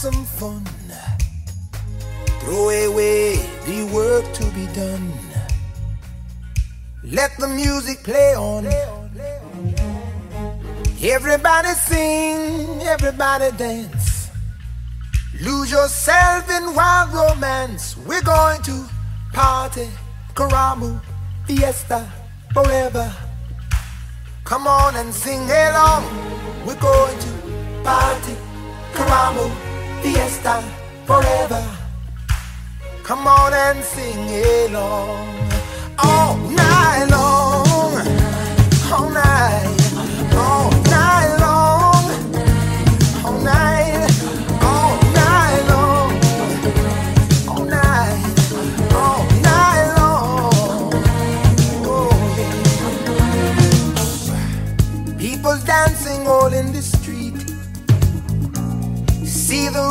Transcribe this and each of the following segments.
some fun. Throw away the work to be done. Let the music play on. Everybody sing, everybody dance. Lose yourself in wild romance. We're going to party, karamu, fiesta, forever. Come on and sing along. We're going to party, karamu, fiesta forever. Come on and sing along all night long.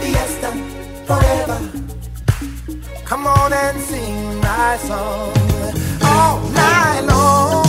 Fiesta forever. Come on and sing my song all night long.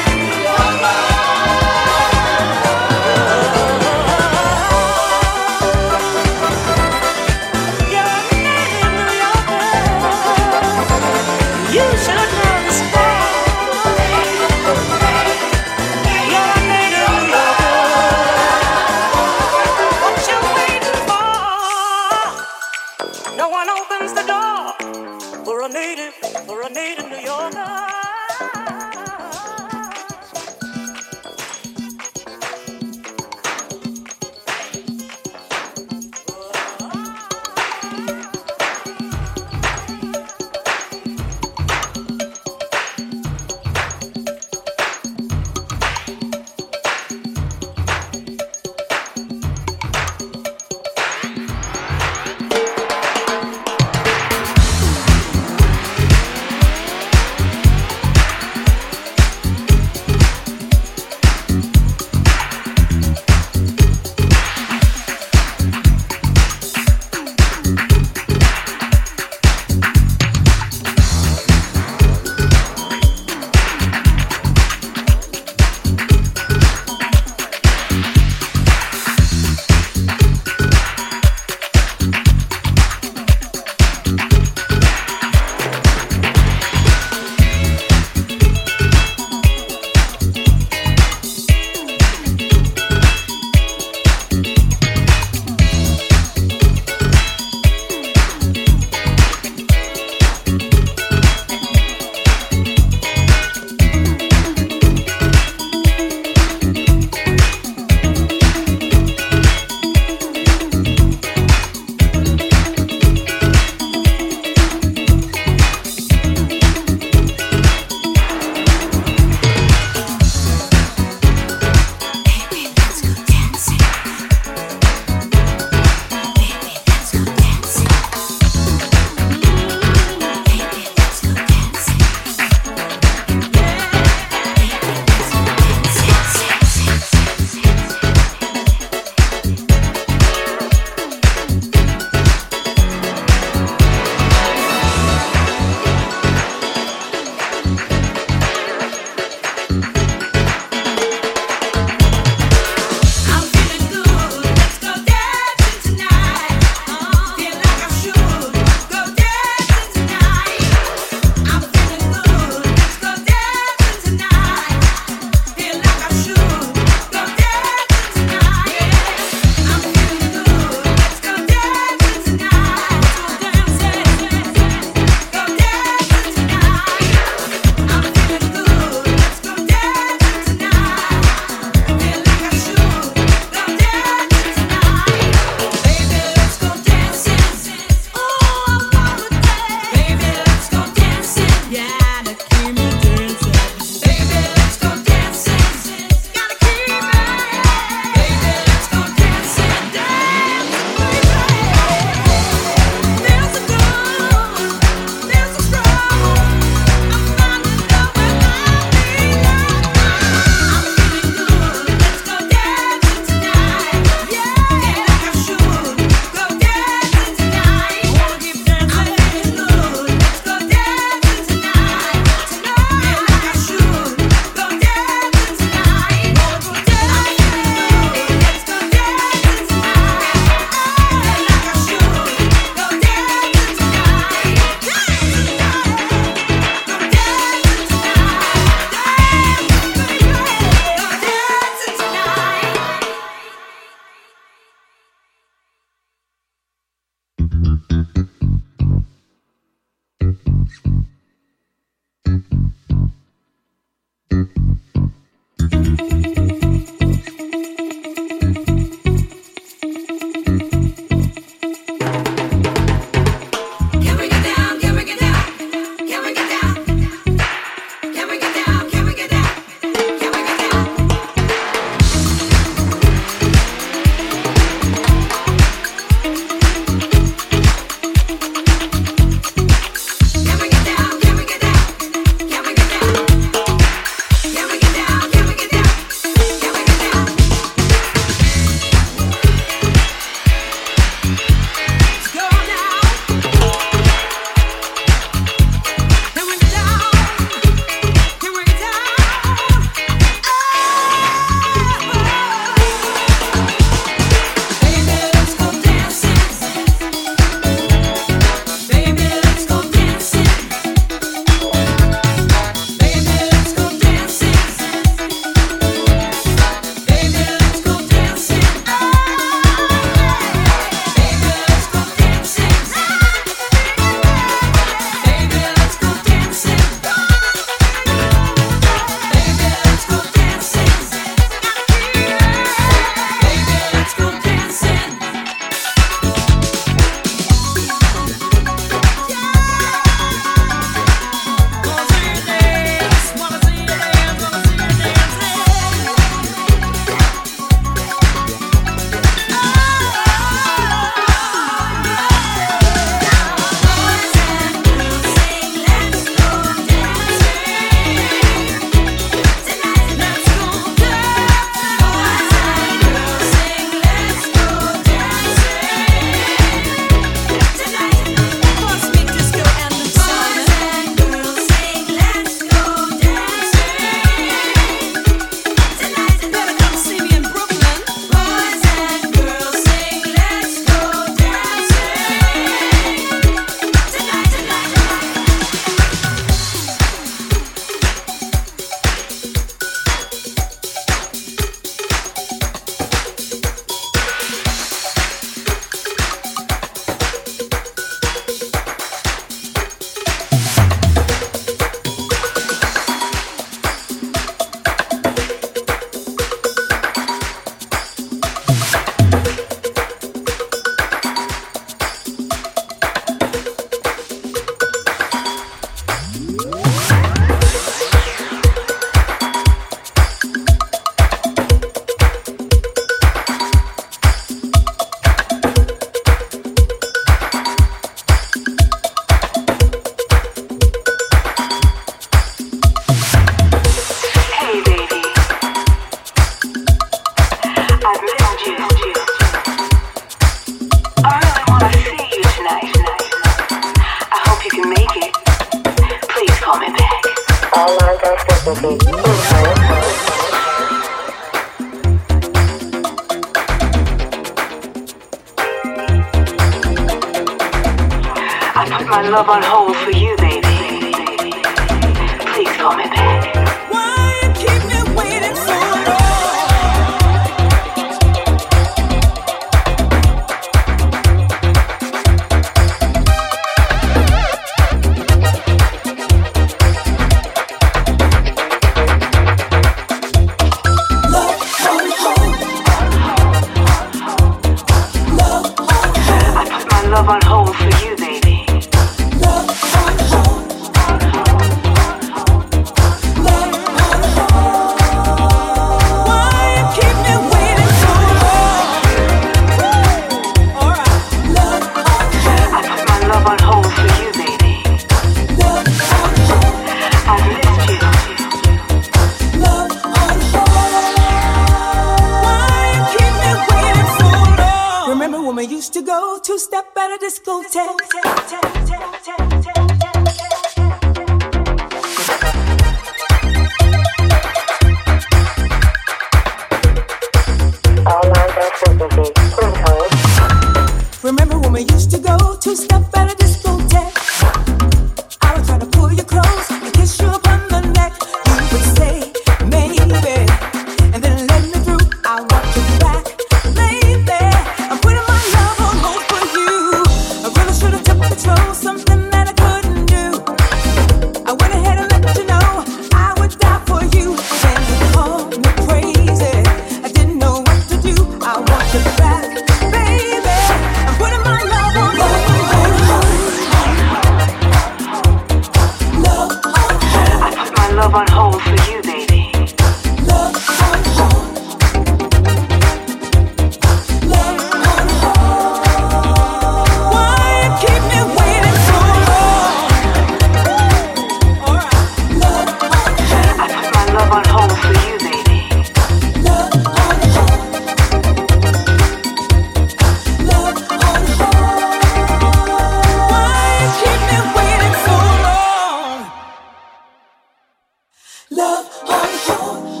Love on hold.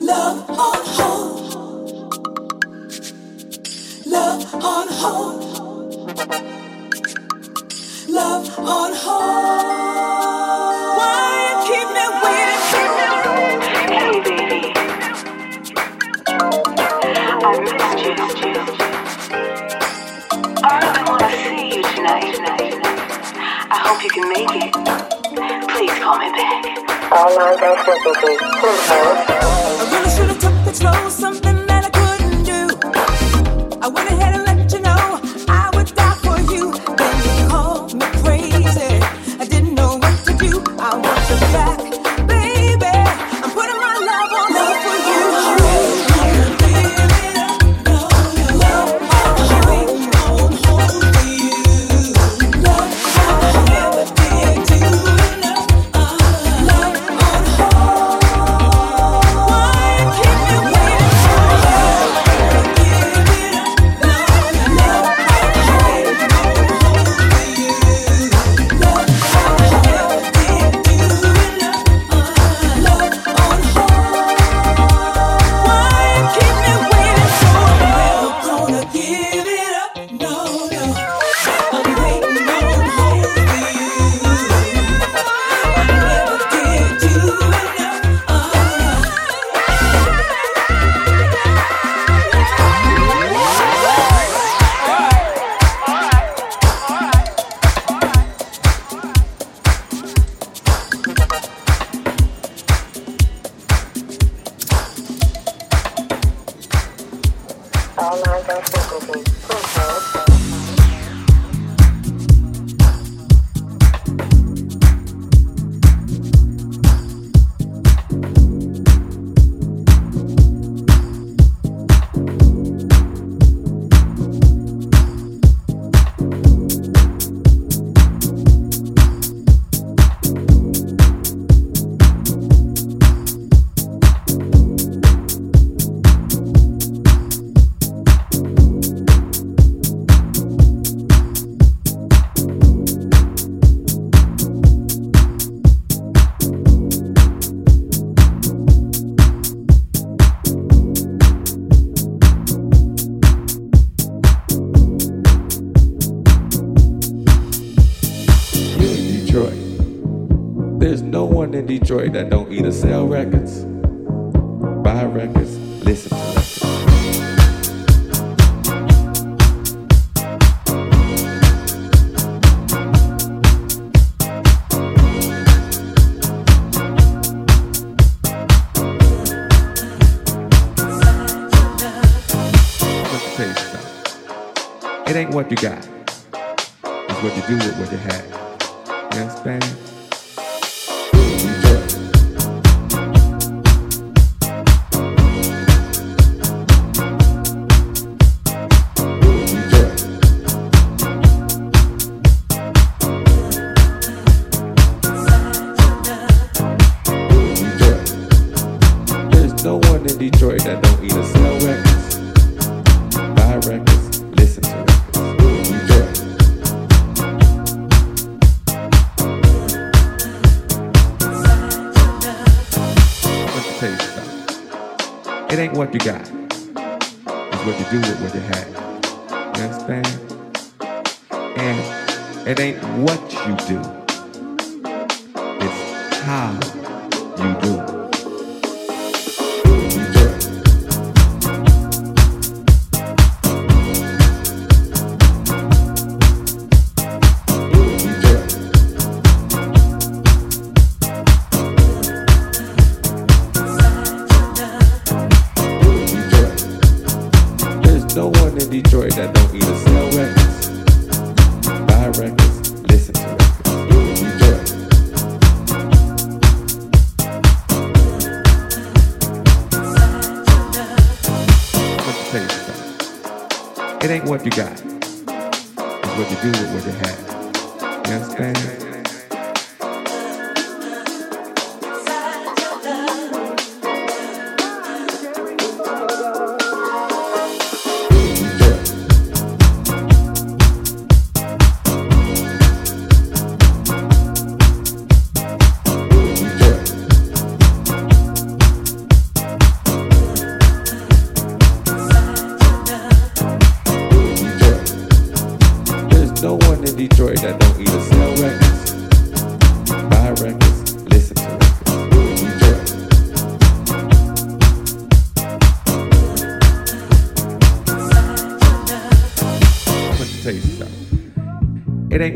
Love on hold. Love on hold. Love on hold. Why you keep me waiting? Hey baby, I missed you. I really wanna see you tonight. I hope you can make it call me back. All my are services. Please. I really should have took it slow, something that I couldn't do. I went ahead and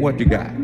what you got.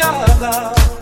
your love.